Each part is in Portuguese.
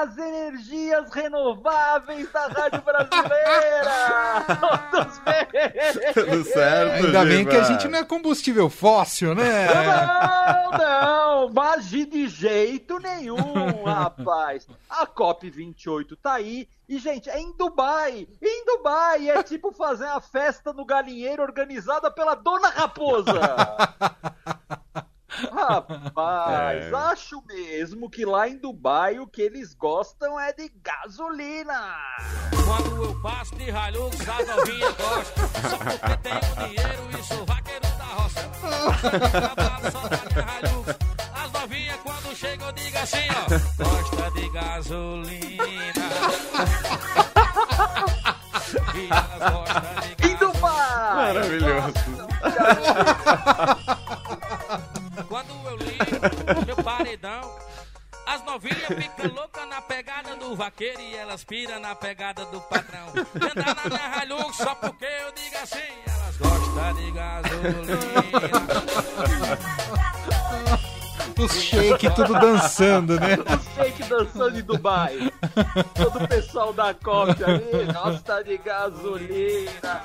Minhas energias renováveis da Rádio Brasileira! Todos bem? Tudo certo, Ainda bem Giba? que a gente não é combustível fóssil, né? Não, não, mas de jeito nenhum, rapaz. A COP28 tá aí. E, gente, é em Dubai. Em Dubai. É tipo fazer uma festa no galinheiro organizada pela Dona Raposa. Rapaz, É. acho mesmo que lá em Dubai o que eles gostam é de gasolina. Quando eu passo de Hilux, as novinhas gostam. Só porque tenho dinheiro e sou vaqueiro da roça. Hilux. As novinhas quando chegam digam assim, ó. Gosta de gasolina. E elas gostam de Em Dubai! Maravilhoso. Eu meu paredão, as novinhas ficam loucas na pegada do vaqueiro e elas piram na pegada do patrão. Andar na minha Hilux só porque eu digo assim, elas gostam de gasolina. Os shake tudo dançando, né? O shake dançando em Dubai. Todo o pessoal da COP ali gosta de gasolina.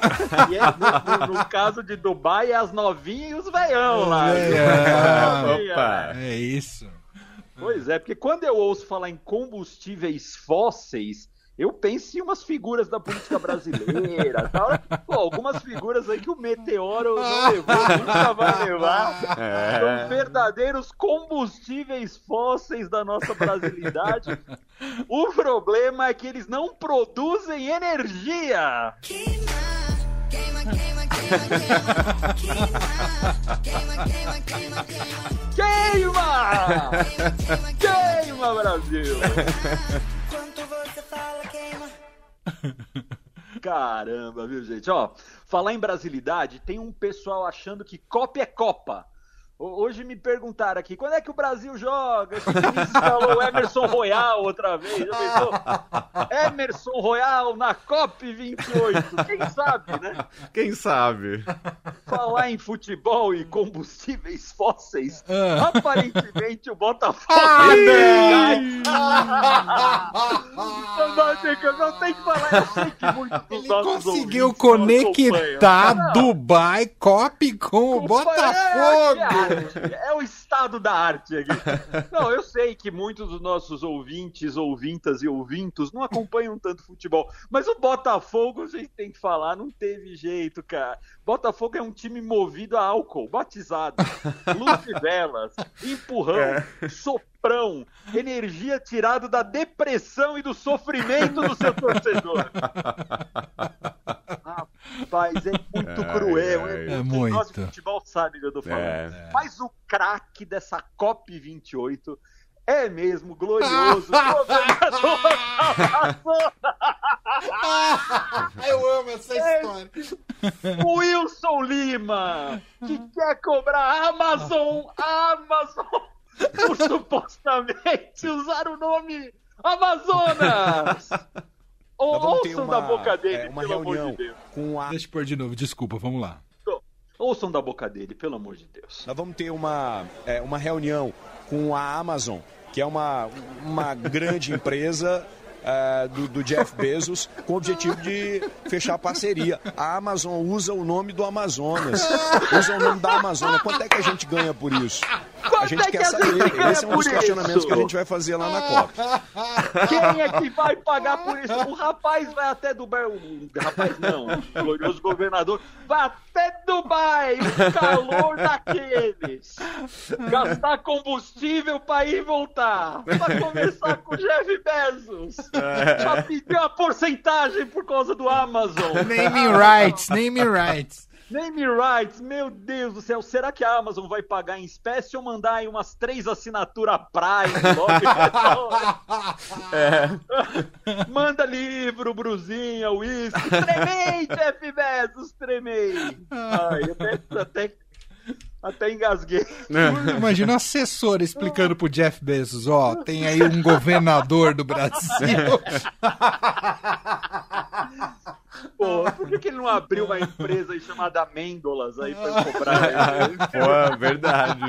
E é, no, no- no caso de Dubai, é as novinhas e os veião lá. É. Opa. É isso. Pois é, porque quando eu ouço falar em combustíveis fósseis, eu penso em umas figuras da política brasileira. Tal. Pô, algumas figuras aí que o Meteoro não levou, nunca vai levar. É. São verdadeiros combustíveis fósseis da nossa brasilidade. O problema é que eles não produzem energia. Queima! Queima, Brasil! Caramba, viu, gente? Ó, falar em brasilidade, tem um pessoal achando que Copa é Copa. Ho- Hoje me perguntaram aqui, quando é que o Brasil joga? Esse falou Emerson Royal outra vez. Já pensou? Emerson Royal na COP28. Quem sabe, né? Quem sabe? Falar em futebol e combustíveis fósseis. Ah. Aparentemente o Botafogo. Ai! Não, não, tem que- não tem que falar, eu sei que muitos dos Ele nossos conseguiu conectar. Dubai Cop com o É, Botafogo. Arte, é o estado da arte aqui. Não, eu sei que muitos dos nossos ouvintes, ouvintas e ouvintos não acompanham tanto futebol, mas o Botafogo, a gente tem que falar, não teve jeito, cara. Botafogo é um time movido a álcool, batizado, luz de velas, empurrão, soprão, energia tirada da depressão e do sofrimento do seu torcedor. Rapaz, é muito Ai, cruel. ai. É, É muito. gosta de futebol sabe o que eu tô falando. É. Mas o craque dessa COP28 é mesmo glorioso. governador Eu amo essa história. o Wilson Lima, que quer cobrar Amazon, a Amazon, por supostamente usar o nome Amazonas. Ou, ouçam uma- da boca dele, é, uma pelo amor reunião de Deus. com a Deixa eu pôr de novo, desculpa, vamos lá. Ouçam da boca dele, pelo amor de Deus. Nós vamos ter uma, é, uma reunião com a Amazon, que é uma, uma grande empresa é, do, do Jeff Bezos, com o objetivo de fechar parceria. A Amazon usa o nome do Amazonas, usa o nome da Amazônia. Quanto é que a gente ganha por isso? A Quanto gente é que quer a saber. Esse é um dos questionamentos isso? que a gente vai fazer lá na COP. Quem é que vai pagar por isso? O rapaz vai até Dubai. O rapaz não, o glorioso governador vai até Dubai, o calor daqueles. Gastar combustível pra ir e voltar. Pra conversar com o Jeff Bezos. Pra pedir uma porcentagem por causa do Amazon. Naming rights, naming rights. Name rights, meu Deus do céu, será que a Amazon vai pagar em espécie ou mandar aí umas três assinaturas Prime logo? Manda livro, brusinha, uísque, tremei, Jeff Bezos, tremei. Ai, até, até, Até engasguei. Imagina um assessor explicando pro Jeff Bezos, ó, tem aí um governador do Brasil. Pô, por que, que ele não abriu uma empresa aí chamada Amêndolas aí pra cobrar? Pô, verdade.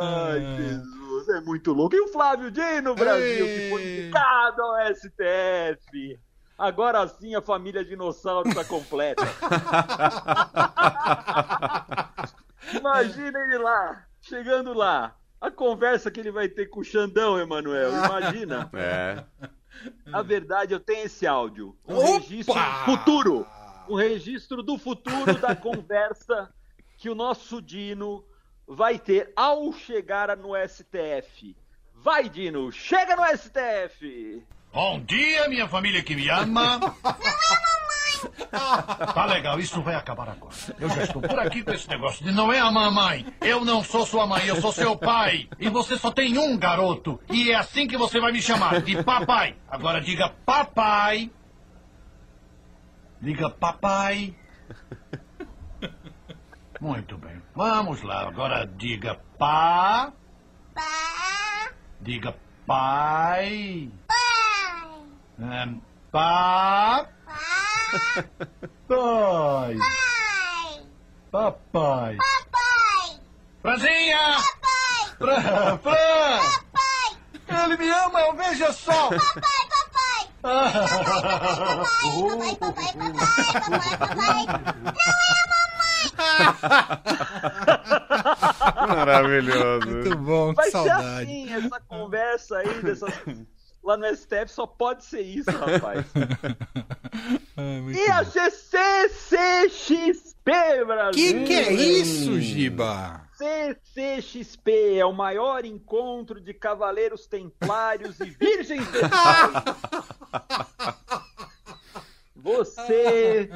Ai, Jesus, é muito louco. E o Flávio Dino, Brasil, que foi Ei. indicado ao STF. Agora sim a família dinossauro está completa. Imagina ele lá, chegando lá. A conversa que ele vai ter com o Xandão, Emanuel. Imagina. É. Na verdade, eu tenho esse áudio. Um Opa! registro futuro. Um registro do futuro da conversa que o nosso Dino vai ter ao chegar no STF. Vai, Dino, chega no STF! Bom dia, minha família que me ama. Não é mamãe. Tá legal, isso vai acabar agora. Eu já estou por aqui com esse negócio de não é a mamãe. Eu não sou sua mãe, eu sou seu pai. E você só tem um garoto. E é assim que você vai me chamar, de papai. Agora diga papai. Diga papai. Muito bem. Vamos lá, agora diga pá. Diga pai. Ahn, pá. Pai. Papai. Franzinha. Fran. Fran. Ele me ama, eu veja só. Maravilhoso. Muito bom, que Vai ser saudade. assim, essa conversa aí dessas... lá no STF só pode ser isso, rapaz. Muito E a bom. CCXP, Brasil! Que que é isso, Giba? CCXP é o maior encontro de cavaleiros templários e virgens. Você,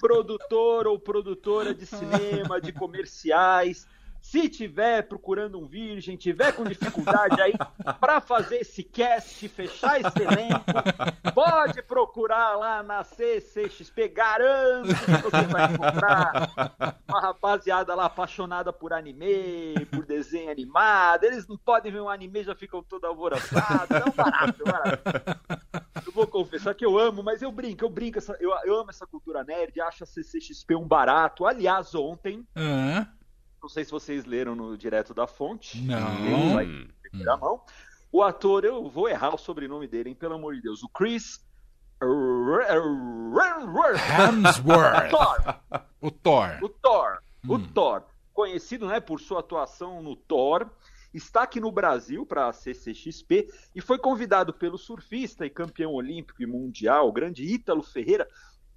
produtor ou produtora de cinema, de comerciais, se tiver procurando um virgem, tiver com dificuldade aí para fazer esse cast, fechar esse elenco, pode procurar lá na CCXP. Garanto que você vai encontrar uma rapaziada lá apaixonada por anime, por desenho animado. Eles não podem ver um anime já ficam todo alvoroçados. É um barato, é um barato. Eu vou confessar que eu amo, mas eu brinco, eu brinco, essa- eu, eu amo essa cultura nerd, acho a CCXP um barato. Aliás, ontem, Hã? Não sei se vocês leram no Direto da Fonte. Não. Ninguém vai primeira mão. O ator, eu vou errar o sobrenome dele, hein, pelo amor de Deus. O Chris. Hemsworth. Thor. O Thor. O Thor. O Thor. Conhecido né, por sua atuação no Thor. Está aqui no Brasil para a CCXP e foi convidado pelo surfista e campeão olímpico e mundial, o grande Ítalo Ferreira,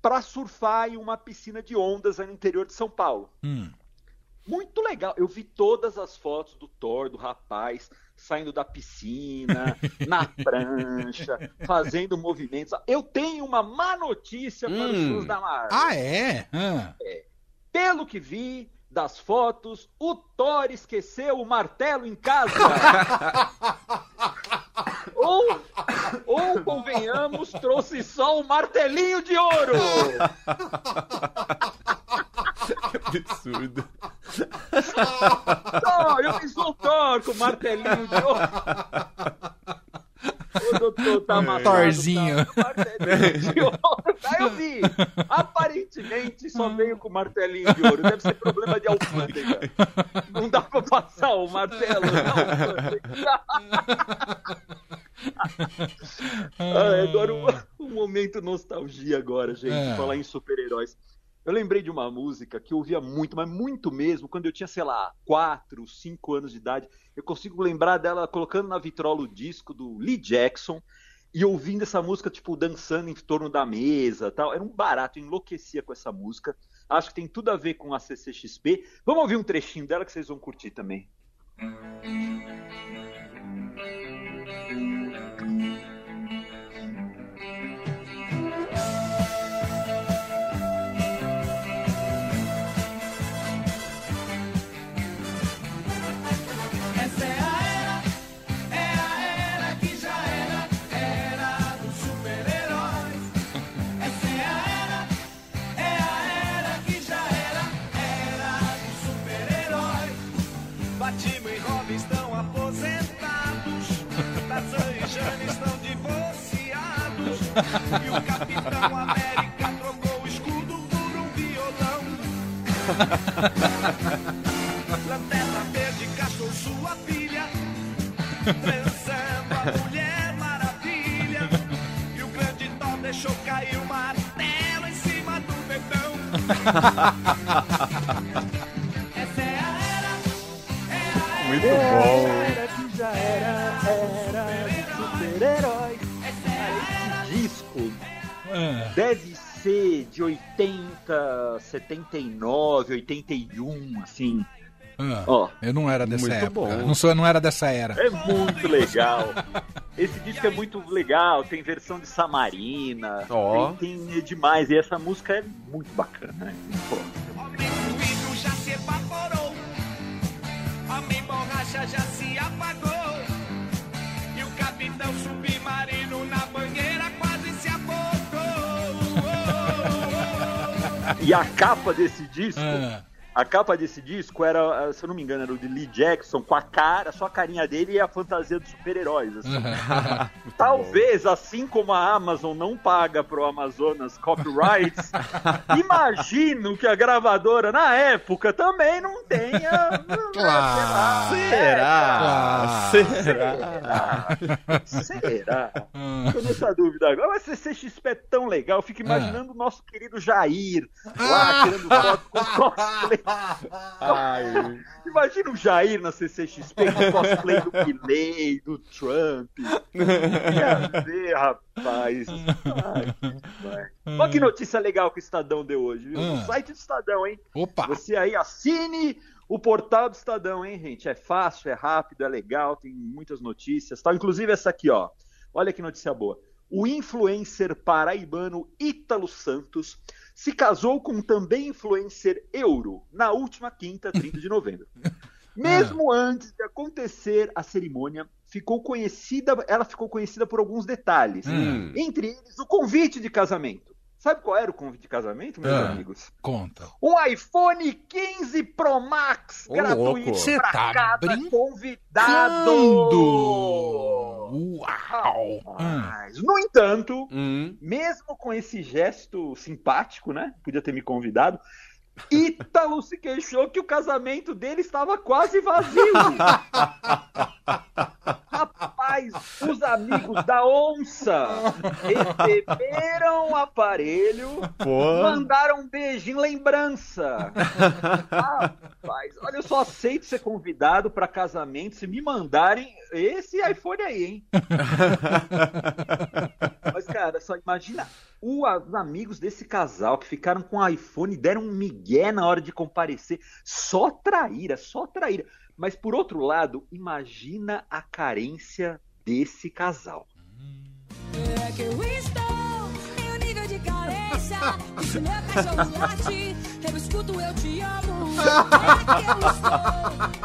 para surfar em uma piscina de ondas no interior de São Paulo. Hum. Muito legal. Eu vi todas as fotos do Thor, do rapaz, saindo da piscina, na prancha, fazendo movimentos. Eu tenho uma má notícia para os Hum. fãs da Marvel. Ah, é? Hã? Pelo que vi das fotos, o Thor esqueceu o martelo em casa. ou, ou, convenhamos, trouxe só o martelinho de ouro. Absurdo. Thor, eu fiz o Thor com o martelinho de ouro. O doutor tá amassado, Thorzinho. tá com martelinho de ouro. Aí eu vi. Aparentemente só veio com martelinho de ouro. Deve ser problema de alfândega. Não dá pra passar o martelo. Ah, agora um, um momento nostalgia agora, gente. É. Falar em super-heróis. Eu lembrei de uma música que eu ouvia muito, mas muito mesmo, quando eu tinha, sei lá, 4, 5 anos de idade. Eu consigo lembrar dela colocando na vitrola o disco do Lee Jackson e ouvindo essa música, tipo, dançando em torno da mesa tal. Era um barato, eu enlouquecia com essa música. Acho que tem tudo a ver com a CCXP. Vamos ouvir um trechinho dela que vocês vão curtir também. Essa Verde caçou sua filha, dançando a Mulher Maravilha. E o grande Thor deixou cair o martelo em cima do bedão. Essa é a era, é a Muito bom. Era que já era, era de super-heróis. Esse disco Ah, deve ser de 80, 79, 81, assim. Ah. Ó, Eu não era dessa época. bom. Não, sou, eu não era dessa era. é muito legal. Esse disco é muito legal, tem versão de Samarina, Ó. tem, tem demais. E essa música é muito bacana, né? Pô, Homem fluido já se evaporou. Homem borracha já se apagou. E o capitão submarino na banheira quase se afogou. E a capa desse disco, Ah, a capa desse disco era, se eu não me engano, era o de Lee Jackson com a cara, só a carinha dele e a fantasia dos super-heróis. assim. Talvez, assim como a Amazon não paga pro Amazonas copyrights, imagino que a gravadora na época também não tenha. Claro. Será? Claro. Será? Será? ah. Tô nessa dúvida agora. Mas CCXP é tão legal, eu fico imaginando o nosso querido Jair lá tirando foto com cosplay. Ai. Imagina o Jair na CCXP com cosplay do Milley, do Trump. Ia ver, rapaz. Ai. Olha que notícia legal que o Estadão deu hoje, viu? No Ah. site do Estadão, hein? Opa! Você aí assine o portal do Estadão, hein, gente? É fácil, é rápido, é legal, tem muitas notícias, tal. Inclusive essa aqui, ó. Olha que notícia boa. O influencer paraibano Ítalo Santos se casou com também influencer euro na última quinta, 30 de novembro. Mesmo antes de acontecer a cerimônia, ficou conhecida, ela ficou conhecida por alguns detalhes. Hum. Entre eles, o convite de casamento. Sabe qual era o convite de casamento, meus Ah. amigos? Conta. Um iPhone 15 Pro Max Ô, gratuito para tá cada brincando? convidado. Uau! Mas, no entanto, Hum. mesmo com esse gesto simpático, né? Podia ter me convidado. Ítalo se queixou que o casamento dele estava quase vazio. Os amigos da onça receberam o aparelho, Pô. mandaram um beijo em lembrança. Rapaz, olha, eu só aceito ser convidado para casamento se me mandarem esse iPhone aí, hein? Mas, cara, só imagina os amigos desse casal que ficaram com o iPhone e deram um migué na hora de comparecer. Só traíra, só traíra. Mas, por outro lado, imagina a carência desse casal. É que eu estou em um nível de carência. Que meu eu escuto eu te amo. É que eu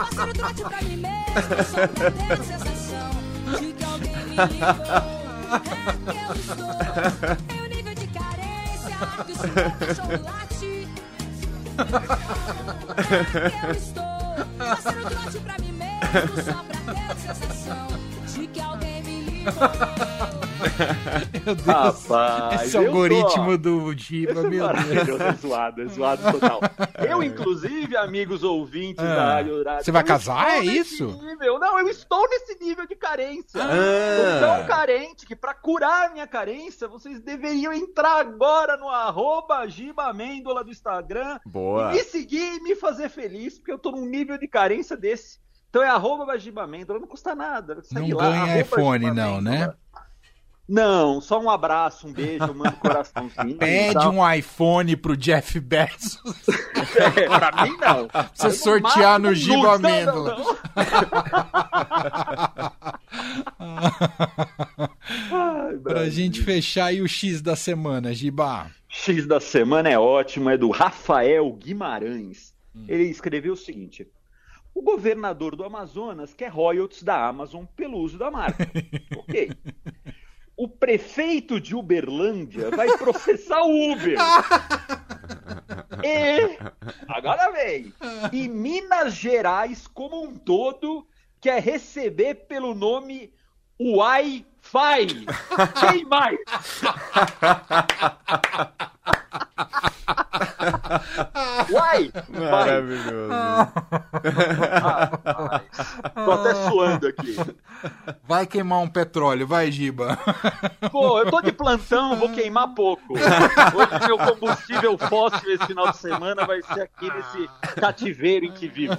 estou trote pra mim mesmo. Só pra ter sensação de que alguém me ligou. Que eu estou em um nível de carência. Que meu eu estou passando trote pra mim mesmo. Só pra ter a sensação de que alguém me ligou. meu Deus. Rapaz, Esse eu tô- algoritmo do Giba, Esse é meu Deus. é zoado, é zoado total. Eu, inclusive, amigos ouvintes Ah, da Rádio você vai casar, é isso? Nível. Não, eu estou nesse nível de carência. Ah. Estou tão carente que pra curar a minha carência, vocês deveriam entrar agora no arroba Giba Amêndola do Instagram Boa. me seguir e me fazer feliz, porque eu tô num nível de carência desse. Então é arroba Giba Amêndola, não custa nada. Não lá, ganha iPhone, não, né? Não, só um abraço, um beijo, eu mando coraçãozinho. e Pede um iPhone pro Jeff Bezos É, pra mim não. pra você sortear no Giba Não, Amêndola. não, não. Ai, Pra gente fechar aí o X da semana, Giba. X da semana é ótimo, é do Rafael Guimarães. Ele escreveu o seguinte: O governador do Amazonas quer royalties da Amazon pelo uso da marca. ok. O prefeito de Uberlândia vai processar o Uber. E agora vem. E Minas Gerais como um todo quer receber pelo nome Vai! Quem mais? Uai! Vai! Tô até suando aqui. Vai queimar um petróleo, vai, Giba. Pô, eu tô de plantão, vou queimar pouco. Hoje meu combustível fóssil esse final de semana vai ser aqui nesse cativeiro em que vivo.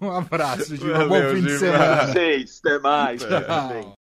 Um abraço, Giba. Valeu, Bom fim de semana. Vocês, até mais. Tchau.